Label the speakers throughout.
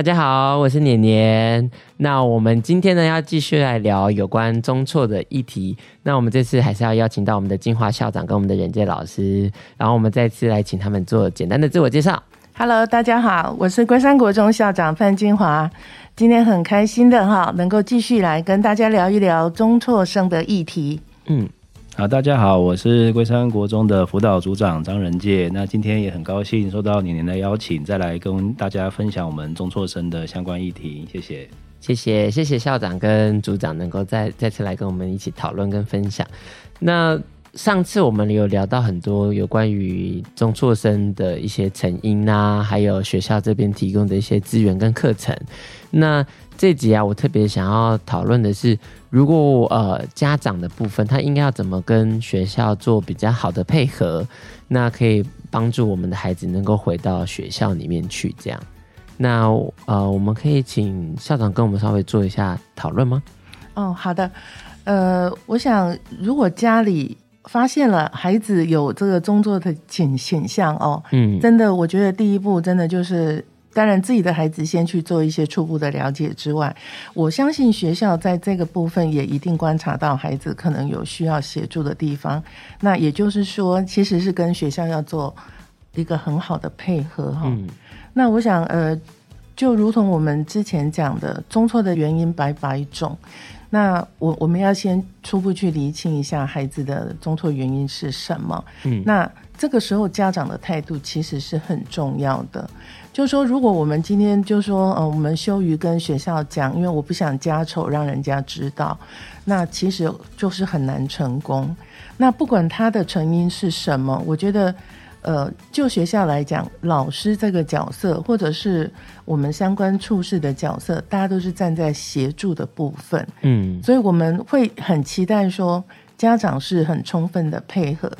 Speaker 1: 大家好，我是年年。那我们今天呢，要继续来聊有关中辍的议题。那我们这次还是要邀请到我们的金华校长跟我们的人界老师，然后我们再次来请他们做简单的自我介绍。
Speaker 2: Hello，大家好，我是关山国中校长范金华。今天很开心的哈，能够继续来跟大家聊一聊中辍生的议题。嗯。
Speaker 3: 好，大家好，我是龟山国中的辅导组长张仁介。那今天也很高兴受到年年的邀请，再来跟大家分享我们中辍生的相关议题。谢谢，
Speaker 1: 谢谢，谢谢校长跟组长能够再再次来跟我们一起讨论跟分享。那上次我们有聊到很多有关于中辍生的一些成因啊，还有学校这边提供的一些资源跟课程。那这集啊，我特别想要讨论的是，如果呃家长的部分，他应该要怎么跟学校做比较好的配合，那可以帮助我们的孩子能够回到学校里面去。这样，那呃，我们可以请校长跟我们稍微做一下讨论吗？
Speaker 2: 哦，好的。呃，我想如果家里发现了孩子有这个中作的倾倾向哦，嗯，真的，我觉得第一步真的就是。当然，自己的孩子先去做一些初步的了解之外，我相信学校在这个部分也一定观察到孩子可能有需要协助的地方。那也就是说，其实是跟学校要做一个很好的配合哈。嗯。那我想，呃，就如同我们之前讲的，中错的原因百百种。那我我们要先初步去厘清一下孩子的中辍原因是什么。嗯。那这个时候家长的态度其实是很重要的。就说，如果我们今天就说，呃，我们羞于跟学校讲，因为我不想家丑让人家知道，那其实就是很难成功。那不管他的成因是什么，我觉得，呃，就学校来讲，老师这个角色，或者是我们相关处事的角色，大家都是站在协助的部分，嗯，所以我们会很期待说，家长是很充分的配合。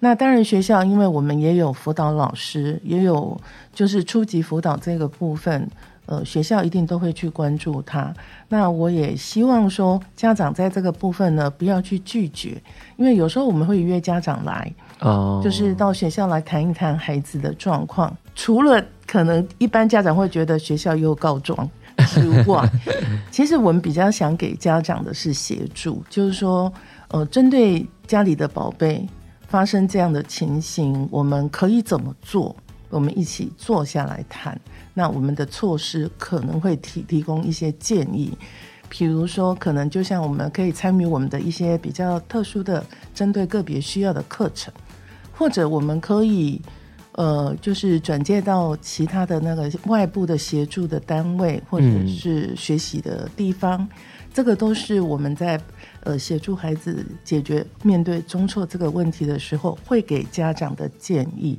Speaker 2: 那当然，学校因为我们也有辅导老师，也有就是初级辅导这个部分，呃，学校一定都会去关注他。那我也希望说，家长在这个部分呢，不要去拒绝，因为有时候我们会约家长来，哦，就是到学校来谈一谈孩子的状况。除了可能一般家长会觉得学校又告状 之外，其实我们比较想给家长的是协助，就是说，呃，针对家里的宝贝。发生这样的情形，我们可以怎么做？我们一起坐下来谈。那我们的措施可能会提提供一些建议，比如说，可能就像我们可以参与我们的一些比较特殊的、针对个别需要的课程，或者我们可以呃，就是转介到其他的那个外部的协助的单位，或者是学习的地方。嗯。这个都是我们在。呃，协助孩子解决面对中辍这个问题的时候，会给家长的建议。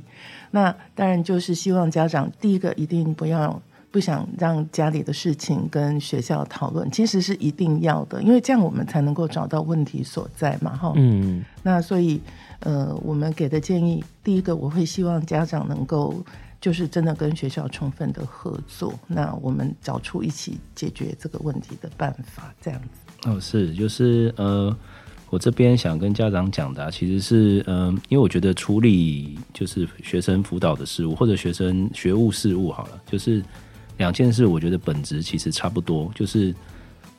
Speaker 2: 那当然就是希望家长第一个一定不要不想让家里的事情跟学校讨论，其实是一定要的，因为这样我们才能够找到问题所在嘛。哈，嗯。那所以呃，我们给的建议，第一个我会希望家长能够就是真的跟学校充分的合作，那我们找出一起解决这个问题的办法，这样子。
Speaker 3: 哦，是，就是呃，我这边想跟家长讲的，其实是嗯、因为我觉得处理就是学生辅导的事务或者学生学务事务好了，就是两件事，我觉得本质其实差不多，就是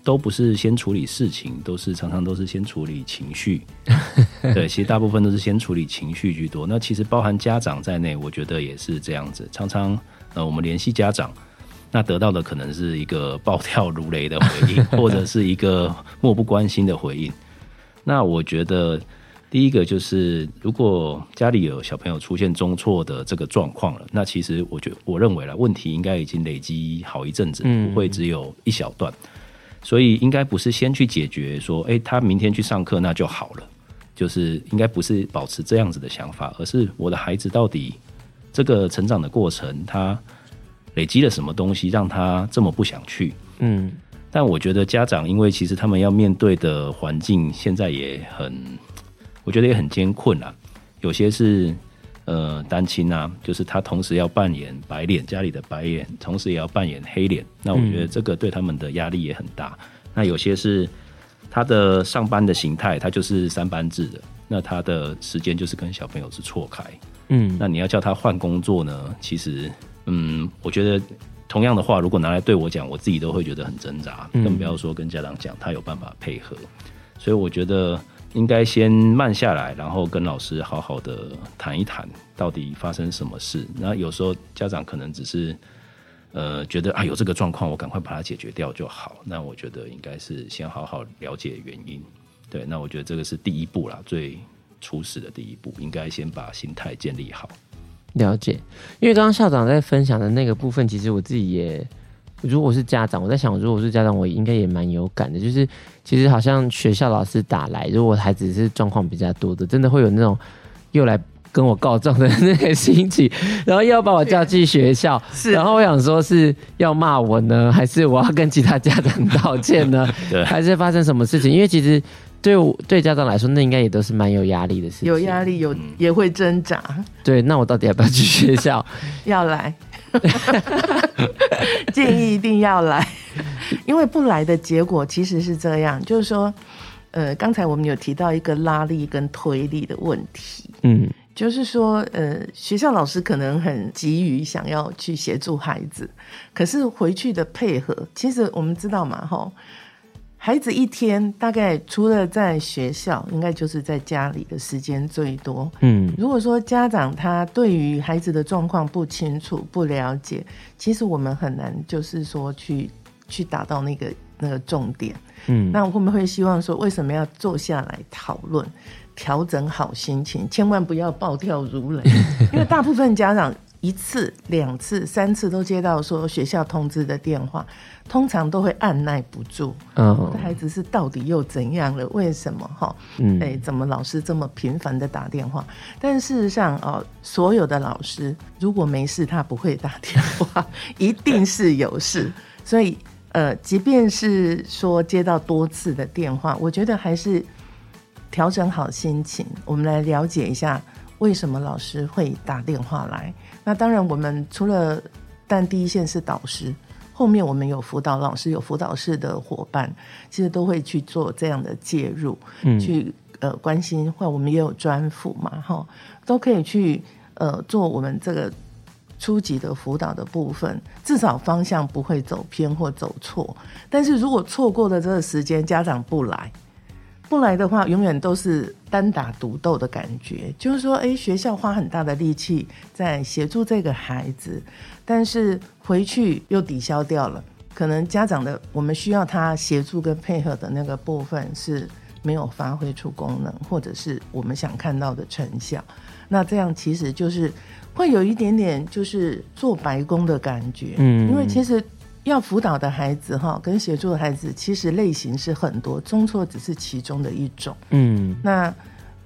Speaker 3: 都不是先处理事情，都是常常都是先处理情绪。对，其实大部分都是先处理情绪居多。那其实包含家长在内，我觉得也是这样子。常常呃，我们联系家长。那得到的可能是一个暴跳如雷的回应，或者是一个漠不关心的回应。那我觉得，第一个就是，如果家里有小朋友出现中错的这个状况了，那其实我觉我认为了问题应该已经累积好一阵子，不会只有一小段，所以应该不是先去解决说，哎，他明天去上课那就好了，就是应该不是保持这样子的想法，而是我的孩子到底这个成长的过程，他。累积了什么东西让他这么不想去？嗯，但我觉得家长，因为其实他们要面对的环境现在也很，我觉得也很艰困啊。有些是呃单亲啊，就是他同时要扮演白脸家里的白脸，同时也要扮演黑脸。那我觉得这个对他们的压力也很大。嗯、那有些是他的上班的形态，他就是三班制的，那他的时间就是跟小朋友是错开。嗯，那你要叫他换工作呢？其实，嗯，我觉得。同样的话，如果拿来对我讲，我自己都会觉得很挣扎，更不要说跟家长讲，他有办法配合。所以我觉得应该先慢下来，然后跟老师好好的谈一谈，到底发生什么事。那有时候家长可能只是呃觉得啊有这个状况，我赶快把它解决掉就好。那我觉得应该是先好好了解原因。对，那我觉得这个是第一步啦，最初始的第一步，应该先把心态建立好。
Speaker 1: 了解，因为刚刚校长在分享的那个部分，其实我自己也，如果是家长，我在想，如果是家长，我应该也蛮有感的。就是其实好像学校老师打来，如果孩子是状况比较多的，真的会有那种又来跟我告状的那个心情，然后又要把我叫去学校，是，然后我想说是要骂我呢，还是我要跟其他家长道歉呢？对，还是发生什么事情？因为其实。对我对家长来说，那应该也都是蛮有压力的事情。
Speaker 2: 有压力，有也会挣扎。
Speaker 1: 对，那我到底要不要去学校？
Speaker 2: 要来，建议一定要来，因为不来的结果其实是这样，就是说，呃，刚才我们有提到一个拉力跟推力的问题。嗯，就是说，呃，学校老师可能很急于想要去协助孩子，可是回去的配合，其实我们知道嘛，吼。孩子一天大概除了在学校，应该就是在家里的时间最多。嗯，如果说家长他对于孩子的状况不清楚、不了解，其实我们很难就是说去去达到那个那个重点。嗯，那我们会希望说，为什么要坐下来讨论，调整好心情，千万不要暴跳如雷，因为大部分家长。一次、两次、三次都接到说学校通知的电话，通常都会按捺不住。嗯，我的孩子是到底又怎样了？为什么？哈，嗯，哎，怎么老师这么频繁的打电话？但事实上，哦，所有的老师如果没事，他不会打电话，一定是有事。所以，呃，即便是说接到多次的电话，我觉得还是调整好心情，我们来了解一下为什么老师会打电话来。那当然，我们除了但第一线是导师，后面我们有辅导老师，有辅导室的伙伴，其实都会去做这样的介入，嗯、去呃关心，或我们也有专辅嘛，哈，都可以去呃做我们这个初级的辅导的部分，至少方向不会走偏或走错。但是如果错过了这个时间，家长不来。不来的话，永远都是单打独斗的感觉。就是说，诶，学校花很大的力气在协助这个孩子，但是回去又抵消掉了。可能家长的我们需要他协助跟配合的那个部分是没有发挥出功能，或者是我们想看到的成效。那这样其实就是会有一点点就是做白工的感觉。嗯，因为其实。要辅导的孩子哈，跟协助的孩子，其实类型是很多，中辍只是其中的一种。嗯，那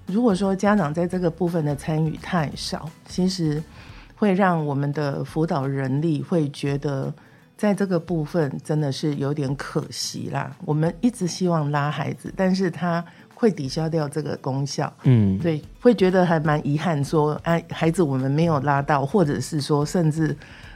Speaker 2: 如果说家长在这个部分的参与太少，其实会让我们的辅导人力会觉得，在这个部分真的是有点可惜啦。我们一直希望拉孩子，但是他会抵消掉这个功效。嗯，对，会觉得还蛮遗憾，说哎，孩子我们没有拉到，或者是说甚至。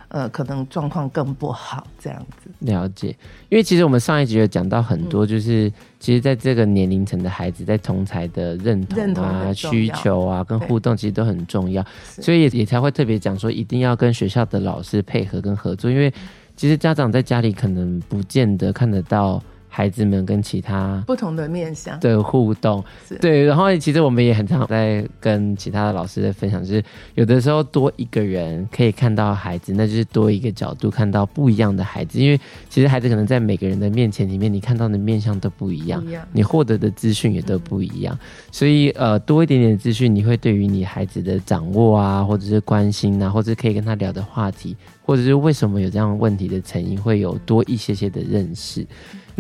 Speaker 2: 呃，可能状况更不好，这样子。
Speaker 1: 了解，因为其实我们上一集有讲到很多，就是、嗯、其实在这个年龄层的孩子，在同才的认同啊、需求啊、跟互动，其实都很重要，所以也也才会特别讲说，一定要跟学校的老师配合跟合作，因为其实家长在家里可能不见得看得到。孩子们跟其他
Speaker 2: 不同的面向。
Speaker 1: 的互动，对，然后其实我们也很常在跟其他的老师在分享，就是有的时候多一个人可以看到孩子，那就是多一个角度看到不一样的孩子，因为其实孩子可能在每个人的面前里面，你看到的面相都不一样，你获得的资讯也都不一样，所以呃，多一点点资讯，你会对于你孩子的掌握啊，或者是关心啊，或者是可以跟他聊的话题，或者是为什么有这样问题的成因，会有多一些些的认识。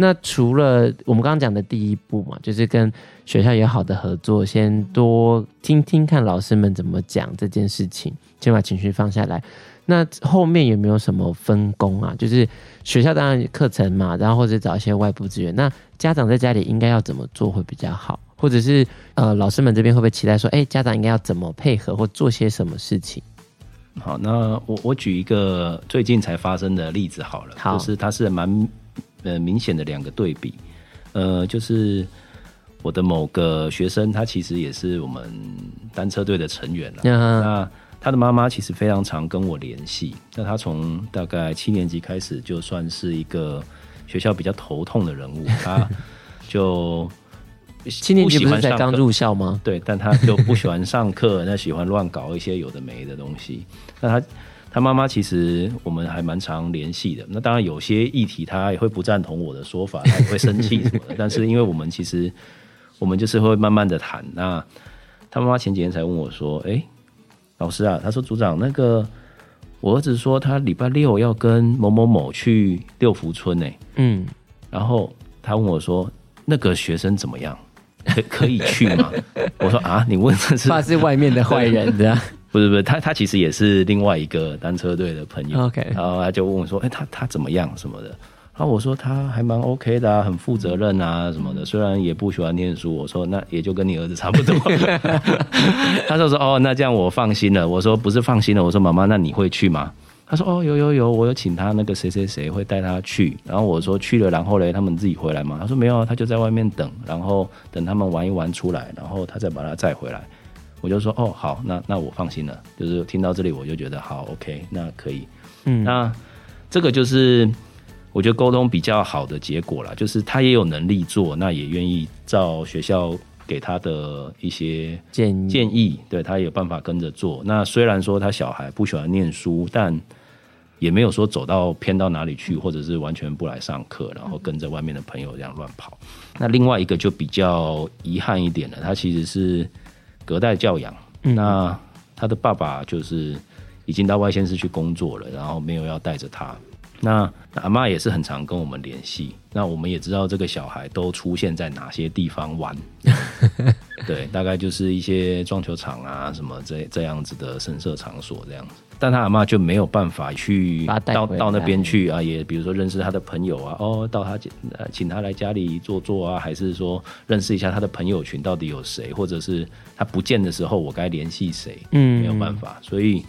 Speaker 1: 那除了我们刚刚讲的第一步嘛，就是跟学校有好的合作，先多听听看老师们怎么讲这件事情，先把情绪放下来。那后面有没有什么分工啊？就是学校当然课程嘛，然后或者找一些外部资源。那家长在家里应该要怎么做会比较好？或者是呃，老师们这边会不会期待说，哎，家长应该要怎么配合或做些什么事情？
Speaker 3: 好，那我我举一个最近才发生的例子好了，好就是它是蛮呃明显的两个对比，呃，就是我的某个学生，他其实也是我们单车队的成员了。嗯、那他的妈妈其实非常常跟我联系，那他从大概七年级开始就算是一个学校比较头痛的人物，他就。
Speaker 1: 七年级不是才刚入校吗？
Speaker 3: 对，但他就不喜欢上课，那喜欢乱搞一些有的没的东西。那他他妈妈其实我们还蛮常联系的。那当然有些议题他也会不赞同我的说法，他也会生气什么的。但是因为我们其实 我们就是会慢慢的谈。那他妈妈前几天才问我说：“哎、欸，老师啊，他说组长，那个我儿子说他礼拜六要跟某某某去六福村呢。”嗯，然后他问我说：“那个学生怎么样？”可 可以去吗？我说啊，你问的是
Speaker 1: 怕是外面的坏人这样？
Speaker 3: 不是不是，他他其实也是另外一个单车队的朋友。
Speaker 1: OK，
Speaker 3: 然后他就问我说，哎、欸，他他怎么样什么的？然后我说他还蛮 OK 的啊，很负责任啊什么的，虽然也不喜欢念书。我说那也就跟你儿子差不多。他就说哦，那这样我放心了。我说不是放心了，我说妈妈，那你会去吗？他说：“哦，有有有，我有请他那个谁谁谁会带他去。然后我说去了，然后嘞，他们自己回来吗？他说没有，他就在外面等，然后等他们玩一玩出来，然后他再把他载回来。我就说哦，好，那那我放心了。就是听到这里，我就觉得好，OK，那可以。嗯，那这个就是我觉得沟通比较好的结果啦，就是他也有能力做，那也愿意照学校给他的一些建议建议，对他也有办法跟着做。那虽然说他小孩不喜欢念书，但也没有说走到偏到哪里去，或者是完全不来上课，然后跟着外面的朋友这样乱跑。那另外一个就比较遗憾一点了，他其实是隔代教养。那他的爸爸就是已经到外县市去工作了，然后没有要带着他。那阿妈也是很常跟我们联系，那我们也知道这个小孩都出现在哪些地方玩，对，大概就是一些撞球场啊什么这这样子的深色场所这样子。但他阿妈就没有办法去到到那边去啊，也比如说认识他的朋友啊，哦，到他呃请他来家里坐坐啊，还是说认识一下他的朋友群到底有谁，或者是他不见的时候我该联系谁？嗯，没有办法，所以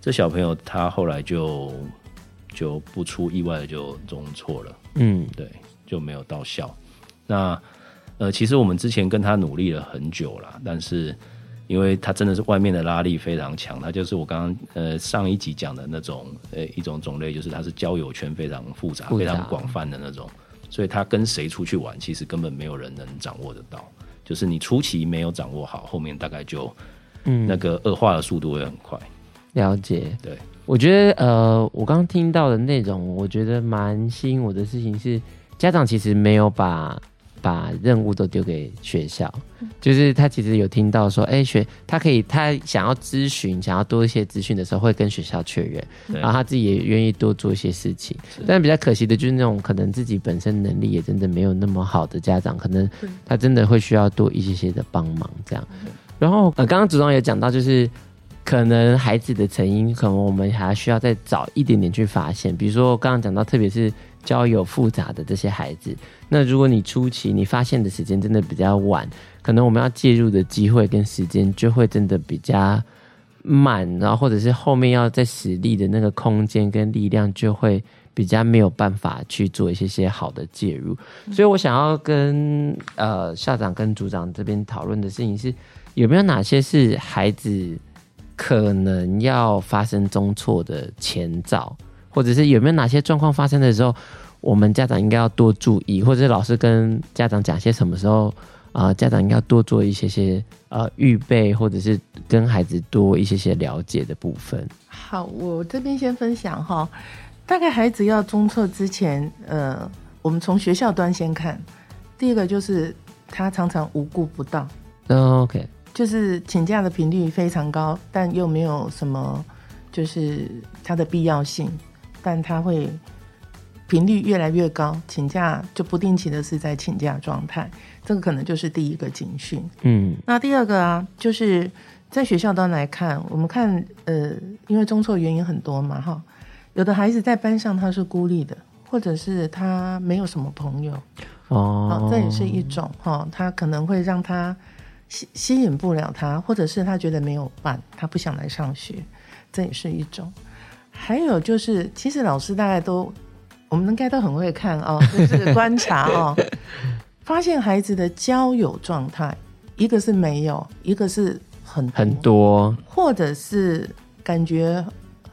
Speaker 3: 这小朋友他后来就。就不出意外的就中错了，嗯，对，就没有到校。那呃，其实我们之前跟他努力了很久了，但是因为他真的是外面的拉力非常强，他就是我刚刚呃上一集讲的那种呃一种种类，就是他是交友圈非常复杂、复杂非常广泛的那种，所以他跟谁出去玩，其实根本没有人能掌握得到。就是你初期没有掌握好，后面大概就嗯那个恶化的速度会很快。
Speaker 1: 了解，
Speaker 3: 对。
Speaker 1: 我觉得，呃，我刚刚听到的内容，我觉得蛮吸引我的事情是，家长其实没有把把任务都丢给学校，就是他其实有听到说，哎、欸，学他可以，他想要咨询，想要多一些资讯的时候，会跟学校确认，然后他自己也愿意多做一些事情。但比较可惜的就是那种可能自己本身能力也真的没有那么好的家长，可能他真的会需要多一些些的帮忙这样。然后，呃，刚刚组长也讲到，就是。可能孩子的成因，可能我们还需要再早一点点去发现。比如说我，刚刚讲到，特别是交友复杂的这些孩子，那如果你初期你发现的时间真的比较晚，可能我们要介入的机会跟时间就会真的比较慢，然后或者是后面要在实力的那个空间跟力量就会比较没有办法去做一些些好的介入。所以我想要跟呃校长跟组长这边讨论的事情是，有没有哪些是孩子。可能要发生中错的前兆，或者是有没有哪些状况发生的时候，我们家长应该要多注意，或者是老师跟家长讲些什么时候啊、呃，家长应该要多做一些些呃预备，或者是跟孩子多一些些了解的部分。
Speaker 2: 好，我这边先分享哈，大概孩子要中错之前，呃，我们从学校端先看，第一个就是他常常无故不到。
Speaker 1: 嗯，OK。
Speaker 2: 就是请假的频率非常高，但又没有什么，就是它的必要性，但它会频率越来越高，请假就不定期的是在请假状态，这个可能就是第一个警讯。嗯，那第二个啊，就是在学校端来看，我们看呃，因为中错原因很多嘛，哈，有的孩子在班上他是孤立的，或者是他没有什么朋友，
Speaker 1: 哦，
Speaker 2: 这也是一种哈，他可能会让他吸吸引不了他，或者是他觉得没有伴，他不想来上学，这也是一种。还有就是，其实老师大概都，我们应该都很会看哦，就是观察哦，发现孩子的交友状态，一个是没有，一个是。很多
Speaker 1: 很多，
Speaker 2: 或者是感觉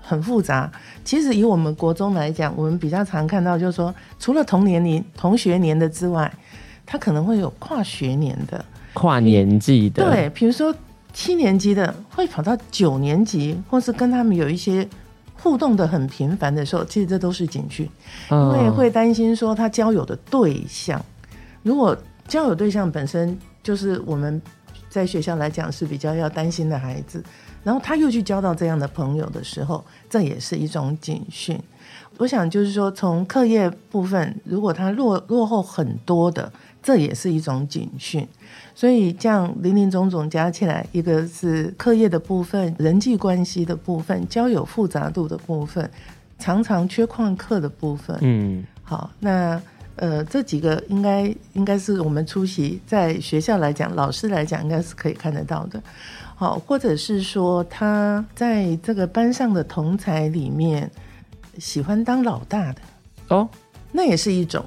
Speaker 2: 很复杂。其实以我们国中来讲，我们比较常看到，就是说，除了同年龄、同学年的之外，他可能会有跨学年的、
Speaker 1: 跨年纪的。
Speaker 2: 对，比如说七年级的会跑到九年级，或是跟他们有一些互动的很频繁的时候，其实这都是警讯，因为会担心说他交友的对象，如果交友对象本身就是我们。在学校来讲是比较要担心的孩子，然后他又去交到这样的朋友的时候，这也是一种警讯。我想就是说，从课业部分，如果他落落后很多的，这也是一种警讯。所以这样林林总总加起来，一个是课业的部分、人际关系的部分、交友复杂度的部分、常常缺旷课的部分。嗯，好，那。呃，这几个应该应该是我们出席在学校来讲，老师来讲应该是可以看得到的，好，或者是说他在这个班上的同才里面喜欢当老大的哦，那也是一种，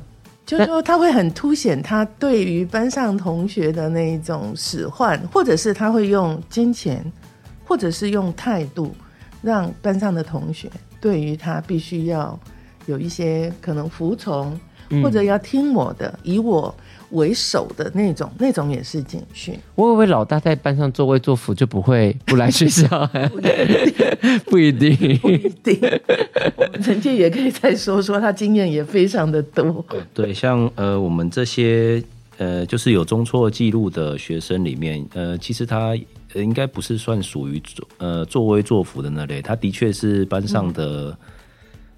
Speaker 2: 就是说他会很凸显他对于班上同学的那一种使唤，或者是他会用金钱，或者是用态度，让班上的同学对于他必须要有一些可能服从。或者要听我的，以我为首的那种，那种也是警讯。
Speaker 1: 我以为老大在班上作威作福就不会 不来学校，不一定，
Speaker 2: 不一定。我们陈建也可以再说说，他经验也非常的多。
Speaker 3: 对，像呃，我们这些呃，就是有中辍记录的学生里面，呃，其实他应该不是算属于呃作威作福的那类，他的确是班上的，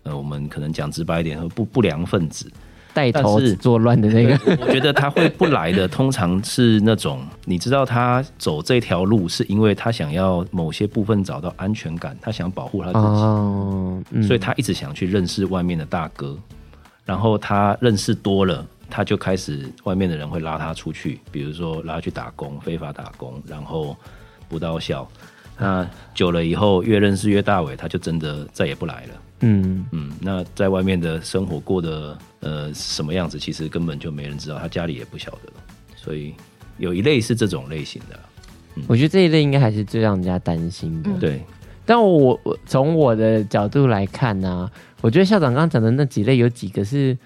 Speaker 3: 嗯、呃，我们可能讲直白一点，不不良分子。
Speaker 1: 带头作乱的那个，
Speaker 3: 我觉得他会不来的，通常是那种你知道他走这条路是因为他想要某些部分找到安全感，他想保护他自己，哦嗯、所以他一直想去认识外面的大哥，然后他认识多了，他就开始外面的人会拉他出去，比如说拉他去打工，非法打工，然后不到校，那久了以后越认识越大伟，他就真的再也不来了。嗯嗯，那在外面的生活过得呃什么样子，其实根本就没人知道，他家里也不晓得，所以有一类是这种类型的。
Speaker 1: 嗯、我觉得这一类应该还是最让人家担心的。
Speaker 3: 嗯、对，
Speaker 1: 但我我从我的角度来看呢、啊，我觉得校长刚刚讲的那几类有几个是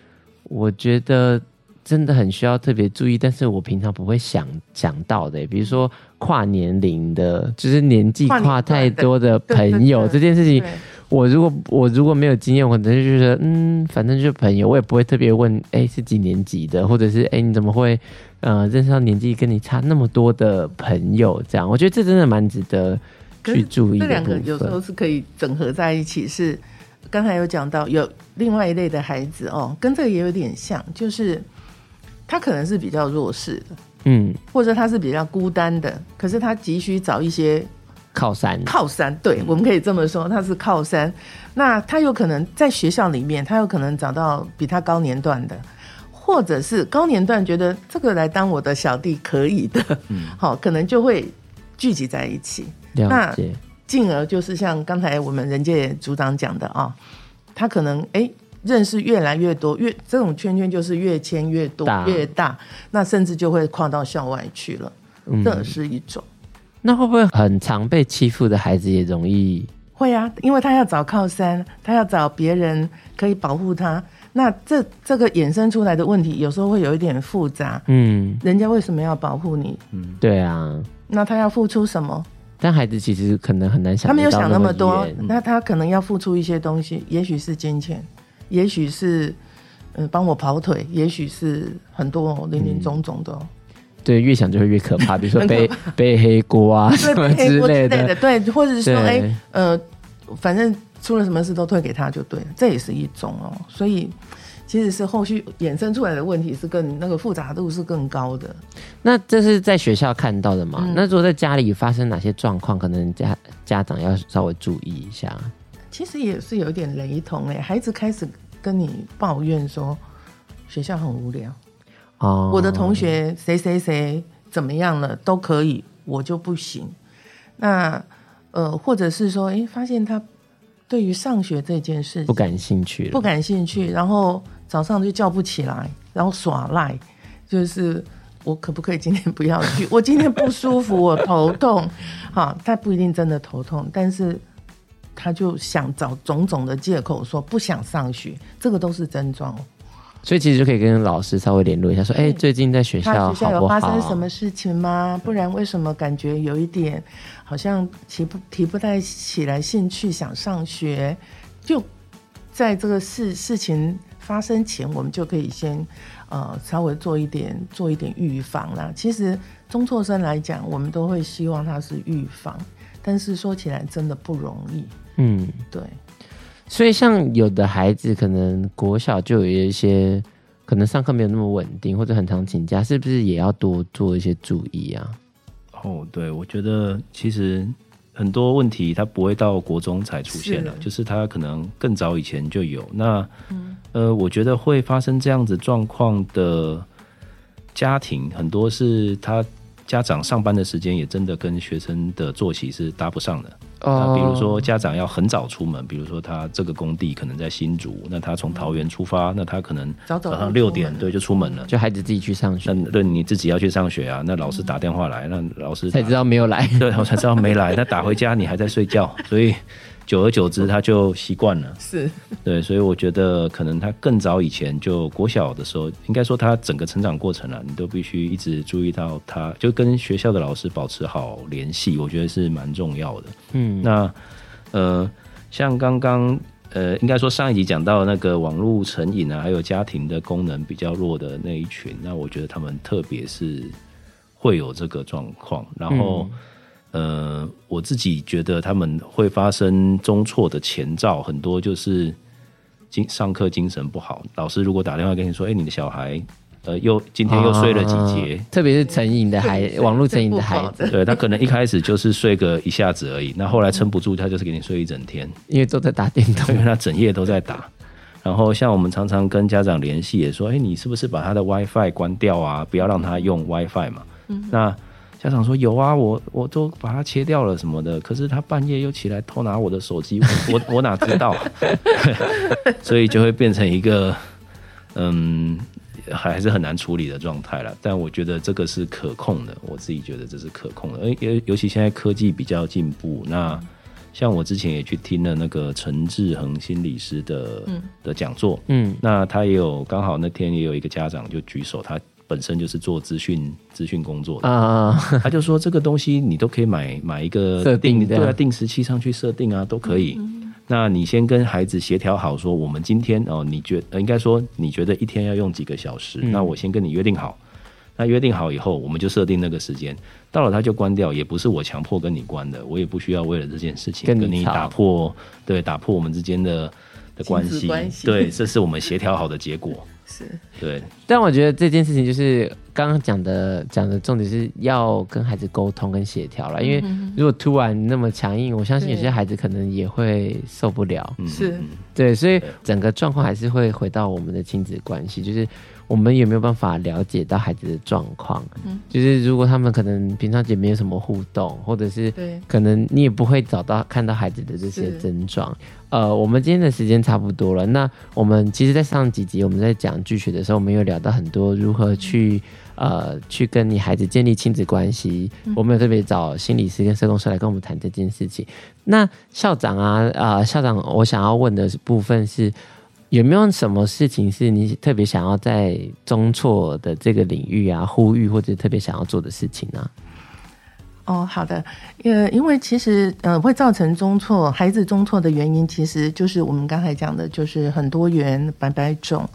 Speaker 1: 我觉得真的很需要特别注意，但是我平常不会想想到的，比如说跨年龄的，就是年纪跨太多的朋友这件事情。我如果我如果没有经验，我可能就觉得，嗯，反正就是朋友，我也不会特别问，哎，是几年级的，或者是，哎，你怎么会，呃，认识到年纪跟你差那么多的朋友？这样，我觉得这真的蛮值得去注意。这两个
Speaker 2: 有时候是可以整合在一起。是刚才有讲到，有另外一类的孩子哦，跟这个也有点像，就是他可能是比较弱势的，嗯，或者他是比较孤单的，可是他急需找一些。
Speaker 1: 靠山，
Speaker 2: 靠山，对，我们可以这么说，他是靠山。那他有可能在学校里面，他有可能找到比他高年段的，或者是高年段觉得这个来当我的小弟可以的，嗯，好，可能就会聚集在一起。那进而就是像刚才我们人界组长讲的啊，他可能哎认识越来越多，越这种圈圈就是越牵越多大越大，那甚至就会跨到校外去了，嗯、这是一种。
Speaker 1: 那会不会很常被欺负的孩子也容易？
Speaker 2: 会啊，因为他要找靠山，他要找别人可以保护他。那这这个衍生出来的问题，有时候会有一点复杂。嗯，人家为什么要保护你？
Speaker 1: 嗯，对啊。
Speaker 2: 那他要付出什么？
Speaker 1: 但孩子其实可能很难想，
Speaker 2: 他没有想那么多。那他可能要付出一些东西，也许是金钱，也许是嗯帮我跑腿，也许是很多林林总总的。嗯
Speaker 1: 对，越想就会越可怕。比如说背背黑锅啊 什么之类的，
Speaker 2: 对，或者是说，哎对，呃，反正出了什么事都推给他就对了，这也是一种哦。所以其实是后续衍生出来的问题是更那个复杂度是更高的。
Speaker 1: 那这是在学校看到的嘛？嗯、那如果在家里发生哪些状况，可能家家长要稍微注意一下。
Speaker 2: 其实也是有点雷同哎，孩子开始跟你抱怨说学校很无聊哦，我的同学谁谁谁怎么样了都可以，我就不行。那呃，或者是说，哎，发现他对于上学这件事
Speaker 1: 不感兴趣，
Speaker 2: 不感兴趣，然后。早上就叫不起来，然后耍赖，就是我可不可以今天不要去？我今天不舒服，我头痛。好，他不一定真的头痛，但是他就想找种种的借口说不想上学，这个都是症状。
Speaker 1: 所以其实就可以跟老师稍微联络一下，说：“哎、欸，最近在学校
Speaker 2: 学校有发生什么事情吗？不然为什么感觉有一点好像提不提不太起来兴趣想上学？就在这个事事情。”发生前，我们就可以先，呃，稍微做一点做一点预防啦。其实中辍生来讲，我们都会希望他是预防，但是说起来真的不容易。嗯，对。
Speaker 1: 所以像有的孩子，可能国小就有一些，可能上课没有那么稳定，或者很常请假，是不是也要多做一些注意啊？
Speaker 3: 哦，对，我觉得其实。很多问题他不会到国中才出现了，是就是他可能更早以前就有。那，嗯、呃，我觉得会发生这样子状况的家庭，很多是他家长上班的时间也真的跟学生的作息是搭不上的。啊，比如说家长要很早出门，比如说他这个工地可能在新竹，那他从桃园出发，那他可能早上六点对就出门了，
Speaker 1: 就孩子自己去上学。
Speaker 3: 那对你自己要去上学啊，那老师打电话来，那老师
Speaker 1: 才知道没有来，
Speaker 3: 对，我才知道没来。那打回家你还在睡觉，所以。久而久之，他就习惯了。
Speaker 2: 是，
Speaker 3: 对，所以我觉得可能他更早以前就国小的时候，应该说他整个成长过程啊，你都必须一直注意到他，就跟学校的老师保持好联系，我觉得是蛮重要的。嗯，那呃，像刚刚呃，应该说上一集讲到那个网络成瘾啊，还有家庭的功能比较弱的那一群，那我觉得他们特别是会有这个状况，然后。嗯呃，我自己觉得他们会发生中辍的前兆很多，就是精上课精神不好。老师如果打电话跟你说：“哎、欸，你的小孩呃又今天又睡了几节。啊”
Speaker 1: 特别是成瘾的孩，网络成瘾的孩子，
Speaker 3: 对他可能一开始就是睡个一下子而已，那后来撑不住，他就是给你睡一整天，
Speaker 1: 因为都在打电动，
Speaker 3: 因为他整夜都在打。然后像我们常常跟家长联系，也说：“哎、欸，你是不是把他的 WiFi 关掉啊？不要让他用 WiFi 嘛。嗯”那家长说有啊，我我都把它切掉了什么的，可是他半夜又起来偷拿我的手机，我 我哪知道？所以就会变成一个嗯，还是很难处理的状态了。但我觉得这个是可控的，我自己觉得这是可控的。而尤尤其现在科技比较进步，那像我之前也去听了那个陈志恒心理师的的讲座，嗯，那他也有刚好那天也有一个家长就举手，他。本身就是做资讯资讯工作的啊，他就说这个东西你都可以买买一个设定，对啊，定时器上去设定啊，都可以。嗯、那你先跟孩子协调好，说我们今天哦，你觉应该说你觉得一天要用几个小时，嗯、那我先跟你约定好。那约定好以后，我们就设定那个时间，到了他就关掉，也不是我强迫跟你关的，我也不需要为了这件事情跟你打破，对，打破我们之间的的关系。对，这是我们协调好的结果。是。对，
Speaker 1: 但我觉得这件事情就是刚刚讲的讲的重点是要跟孩子沟通跟协调了，因为如果突然那么强硬，我相信有些孩子可能也会受不了。
Speaker 2: 是，
Speaker 1: 对，所以整个状况还是会回到我们的亲子关系，就是。我们有没有办法了解到孩子的状况？嗯，就是如果他们可能平常也没有什么互动，或者是可能你也不会找到看到孩子的这些症状。呃，我们今天的时间差不多了。那我们其实，在上几集我们在讲拒绝的时候，我们有聊到很多如何去呃去跟你孩子建立亲子关系。嗯，我们有特别找心理师跟社工师来跟我们谈这件事情。那校长啊啊，呃，校长，我想要问的部分是。有没有什么事情是你特别想要在中错的这个领域啊呼吁，或者特别想要做的事情呢？
Speaker 2: 哦，好的，呃，因为其实呃会造成中错，孩子中错的原因，其实就是我们刚才讲的，就是很多元、百百种。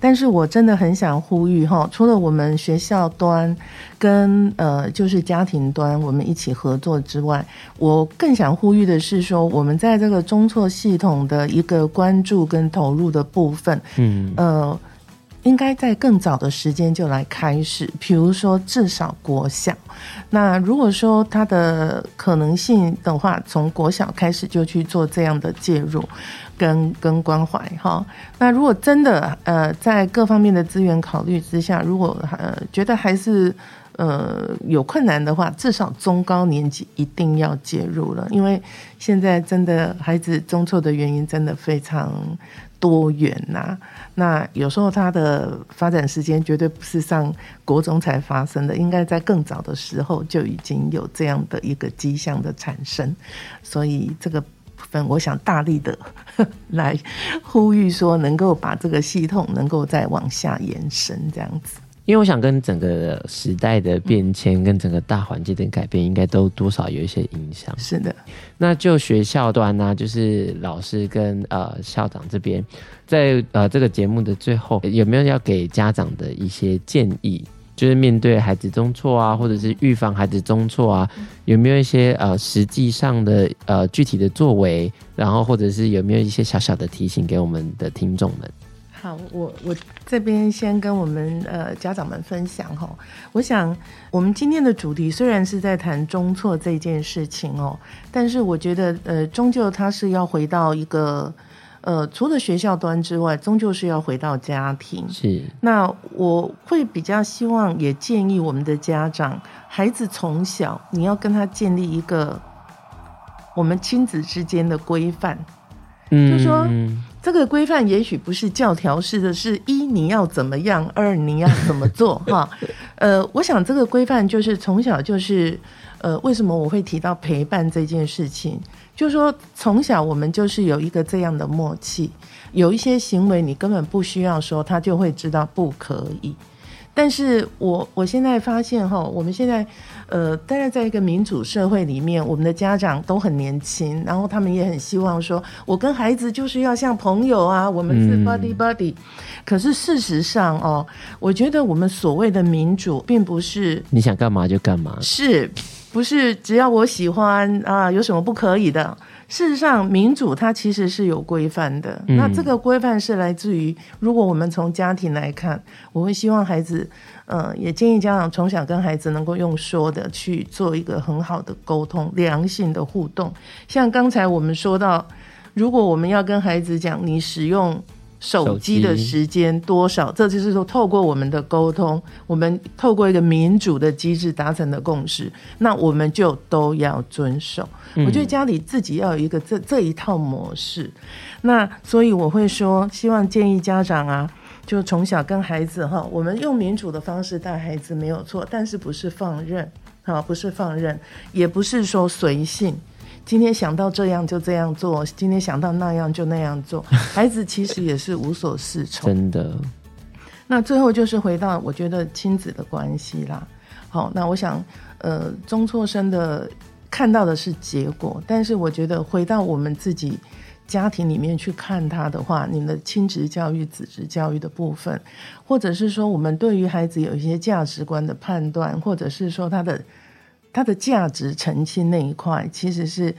Speaker 2: 但是我真的很想呼吁哈，除了我们学校端跟呃就是家庭端我们一起合作之外，我更想呼吁的是说，我们在这个中错系统的一个关注跟投入的部分，嗯呃。应该在更早的时间就来开始，比如说至少国小。那如果说它的可能性的话，从国小开始就去做这样的介入跟跟关怀哈。那如果真的呃在各方面的资源考虑之下，如果呃觉得还是呃有困难的话，至少中高年级一定要介入了，因为现在真的孩子中辍的原因真的非常多元呐、那有时候他的发展时间绝对不是上国中才发生的，应该在更早的时候就已经有这样的一个迹象的产生，所以这个部分我想大力的 来呼吁说，能够把这个系统能够再往下延伸，这样子。
Speaker 1: 因为我想跟整个时代的变迁跟整个大环境的改变，应该都多少有一些影响。
Speaker 2: 是的，
Speaker 1: 那就学校端呢、啊，就是老师跟呃校长这边，在呃这个节目的最后，有没有要给家长的一些建议？就是面对孩子中错啊，或者是预防孩子中错啊，有没有一些呃实际上的呃具体的作为？然后或者是有没有一些小小的提醒给我们的听众们？
Speaker 2: 好，我我这边先跟我们呃家长们分享哈。我想我们今天的主题虽然是在谈中错这件事情哦，但是我觉得呃终究它是要回到一个呃除了学校端之外，终究是要回到家庭。
Speaker 1: 是。
Speaker 2: 那我会比较希望也建议我们的家长，孩子从小你要跟他建立一个我们亲子之间的规范，嗯，就说。这个规范也许不是教条式的，是一你要怎么样，二你要怎么做 哈。呃，我想这个规范就是从小就是，呃，为什么我会提到陪伴这件事情？就是说从小我们就是有一个这样的默契，有一些行为你根本不需要说，他就会知道不可以。但是我我现在发现哈，我们现在呃，当然在一个民主社会里面，我们的家长都很年轻，然后他们也很希望说，我跟孩子就是要像朋友啊，我们是 buddy buddy。可是事实上哦，我觉得我们所谓的民主，并不是
Speaker 1: 你想干嘛就干嘛，
Speaker 2: 是不是只要我喜欢啊，有什么不可以的？事实上，民主它其实是有规范的。嗯。那这个规范是来自于，如果我们从家庭来看，我会希望孩子，呃，也建议家长从小跟孩子能够用说的去做一个很好的沟通，良性的互动。像刚才我们说到，如果我们要跟孩子讲，你使用。手机的时间多少？这就是说，透过我们的沟通，我们透过一个民主的机制达成的共识，那我们就都要遵守。嗯。我觉得家里自己要有一个这这一套模式。那所以我会说，希望建议家长啊，就从小跟孩子哈，我们用民主的方式带孩子没有错，但是不是放任，好，不是放任，也不是说随性。今天想到这样就这样做，今天想到那样就那样做，孩子其实也是无所适从。
Speaker 1: 真的。
Speaker 2: 那最后就是回到我觉得亲子的关系啦。好，那我想，呃，中错生的看到的是结果，但是我觉得回到我们自己家庭里面去看他的话，你们的亲职教育、子职教育的部分，或者是说我们对于孩子有一些价值观的判断，或者是说他的。他的价值澄清那一块，其实是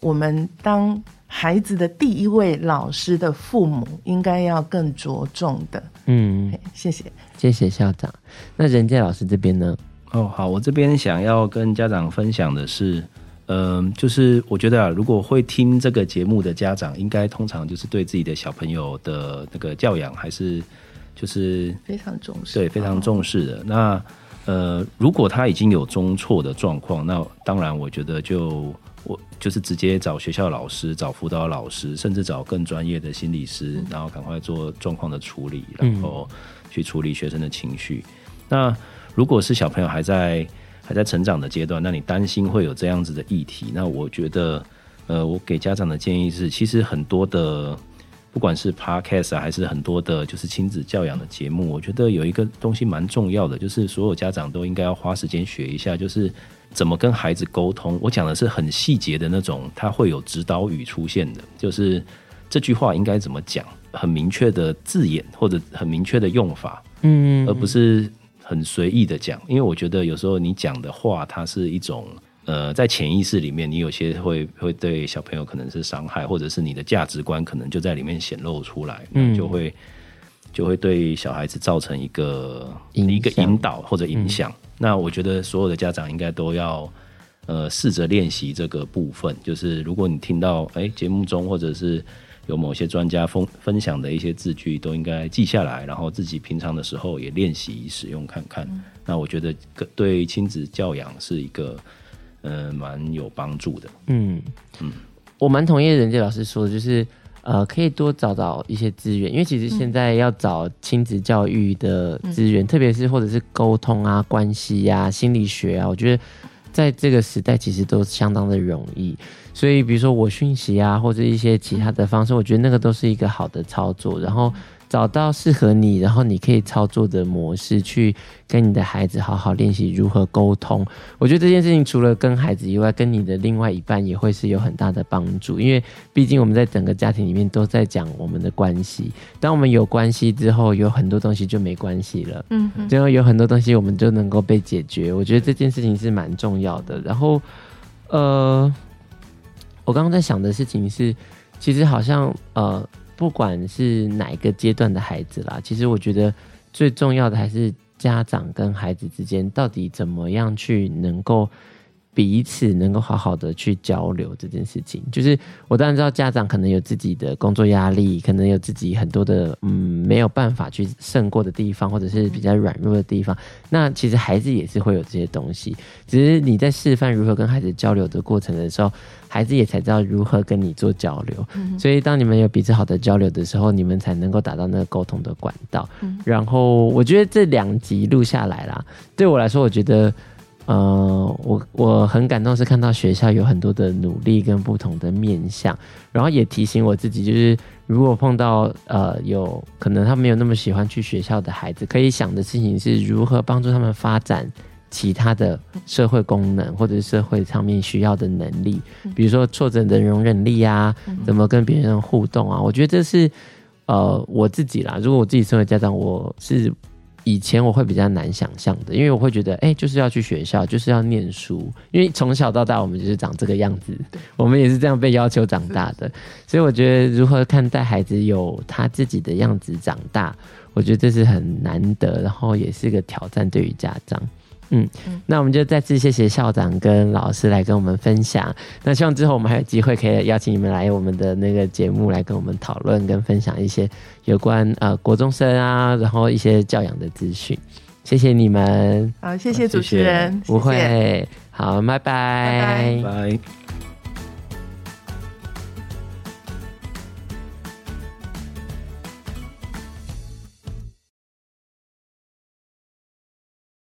Speaker 2: 我们当孩子的第一位老师的父母应该要更着重的。嗯，谢谢，
Speaker 1: 谢谢校长。那仁介老师这边呢？
Speaker 3: 哦，好，我这边想要跟家长分享的是，嗯、呃，就是我觉得啊，如果会听这个节目的家长，应该通常就是对自己的小朋友的那个教养还是就是
Speaker 2: 非常重视，
Speaker 3: 对，非常重视的。那呃，如果他已经有中错的状况，那当然我觉得就我就是直接找学校老师、找辅导老师，甚至找更专业的心理师，然后赶快做状况的处理，然后去处理学生的情绪。嗯。那如果是小朋友还在还在成长的阶段，那你担心会有这样子的议题，那我觉得，呃，我给家长的建议是，其实很多的不管是 podcast 啊，还是很多的，就是亲子教养的节目，我觉得有一个东西蛮重要的，就是所有家长都应该要花时间学一下，就是怎么跟孩子沟通。我讲的是很细节的那种，他会有指导语出现的，就是这句话应该怎么讲，很明确的字眼或者很明确的用法，嗯，而不是很随意的讲。因为我觉得有时候你讲的话，它是一种。呃，在潜意识里面，你有些会会对小朋友可能是伤害，或者是你的价值观可能就在里面显露出来，嗯，就会就会对小孩子造成一个一个引导或者影响。嗯。那我觉得所有的家长应该都要呃试着练习这个部分，就是如果你听到哎节目中或者是有某些专家分分享的一些字句，都应该记下来，然后自己平常的时候也练习使用看看。嗯。那我觉得对亲子教养是一个。呃，蛮有帮助的。嗯嗯，
Speaker 1: 我蛮同意任杰老师说的，就是呃，可以多找找一些资源，因为其实现在要找亲子教育的资源，嗯、特别是或者是沟通啊、关系呀、啊、心理学啊，我觉得在这个时代其实都相当的容易。所以，比如说我讯息啊，或者一些其他的方式，我觉得那个都是一个好的操作。然后。找到适合你，然后你可以操作的模式，去跟你的孩子好好练习如何沟通。我觉得这件事情除了跟孩子以外，跟你的另外一半也会是有很大的帮助。因为毕竟我们在整个家庭里面都在讲我们的关系。当我们有关系之后，有很多东西就没关系了。嗯，然后有很多东西我们就能够被解决。我觉得这件事情是蛮重要的。然后，呃，我刚刚在想的事情是，其实好像呃。不管是哪一个阶段的孩子啦，其实我觉得最重要的还是家长跟孩子之间到底怎么样去能够。彼此能够好好的去交流这件事情，就是我当然知道家长可能有自己的工作压力，可能有自己很多的嗯没有办法去胜过的地方，或者是比较软弱的地方。那其实孩子也是会有这些东西，只是你在示范如何跟孩子交流的过程的时候，孩子也才知道如何跟你做交流。嗯。所以当你们有彼此好的交流的时候，你们才能够达到那个沟通的管道。嗯。然后我觉得这两集录下来啦，对我来说，我觉得。呃，我我很感动，是看到学校有很多的努力跟不同的面向，然后也提醒我自己，就是如果碰到呃有可能他没有那么喜欢去学校的孩子，可以想的事情是如何帮助他们发展其他的社会功能或者是社会上面需要的能力，比如说挫折的容忍力啊，怎么跟别人互动啊，我觉得这是呃我自己啦，如果我自己身为家长，我是。以前我会比较难想象的，因为我会觉得，哎、欸，就是要去学校，就是要念书，因为从小到大我们就是长这个样子，我们也是这样被要求长大的，所以我觉得如何看待孩子有他自己的样子长大，我觉得这是很难得，然后也是个挑战对于家长。嗯，那我们就再次谢谢校长跟老师来跟我们分享。那希望之后我们还有机会可以邀请你们来我们的那个节目来跟我们讨论跟分享一些有关呃国中生啊，然后一些教养的资讯。谢谢你们，
Speaker 2: 好，谢谢主持人，
Speaker 1: 谢谢，不会，好，拜。拜，
Speaker 3: 拜。拜。